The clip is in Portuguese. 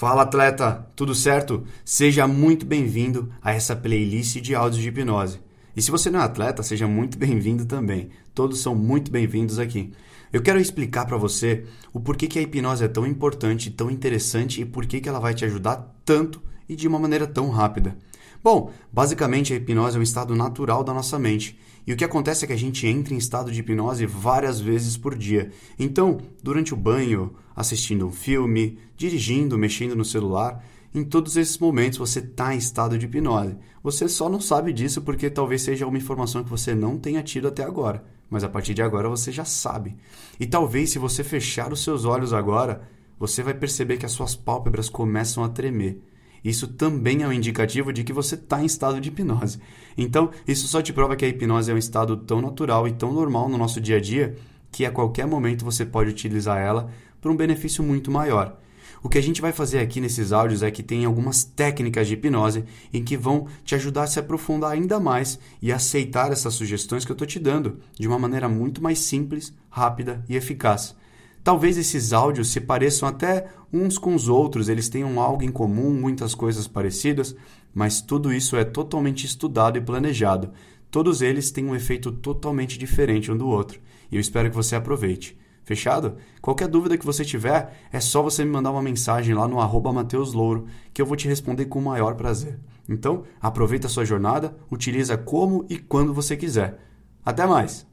Fala atleta, tudo certo? Seja muito bem-vindo a essa playlist de áudios de hipnose. E se você não é atleta, seja muito bem-vindo também. Todos são muito bem-vindos aqui. Eu quero explicar para você o porquê que a hipnose é tão importante, tão interessante e por que ela vai te ajudar tanto e de uma maneira tão rápida. Bom, basicamente a hipnose é um estado natural da nossa mente. E o que acontece é que a gente entra em estado de hipnose várias vezes por dia. Então, durante o banho, assistindo um filme, dirigindo, mexendo no celular, em todos esses momentos você está em estado de hipnose. Você só não sabe disso porque talvez seja uma informação que você não tenha tido até agora. Mas a partir de agora você já sabe. E talvez se você fechar os seus olhos agora, você vai perceber que as suas pálpebras começam a tremer. Isso também é um indicativo de que você está em estado de hipnose. Então, isso só te prova que a hipnose é um estado tão natural e tão normal no nosso dia a dia que a qualquer momento você pode utilizar ela para um benefício muito maior. O que a gente vai fazer aqui nesses áudios é que tem algumas técnicas de hipnose em que vão te ajudar a se aprofundar ainda mais e aceitar essas sugestões que eu estou te dando de uma maneira muito mais simples, rápida e eficaz. Talvez esses áudios se pareçam até uns com os outros, eles tenham algo em comum, muitas coisas parecidas, mas tudo isso é totalmente estudado e planejado. Todos eles têm um efeito totalmente diferente um do outro, e eu espero que você aproveite. Fechado? Qualquer dúvida que você tiver, é só você me mandar uma mensagem lá no arroba Louro, que eu vou te responder com o maior prazer. Então, aproveita a sua jornada, utiliza como e quando você quiser. Até mais!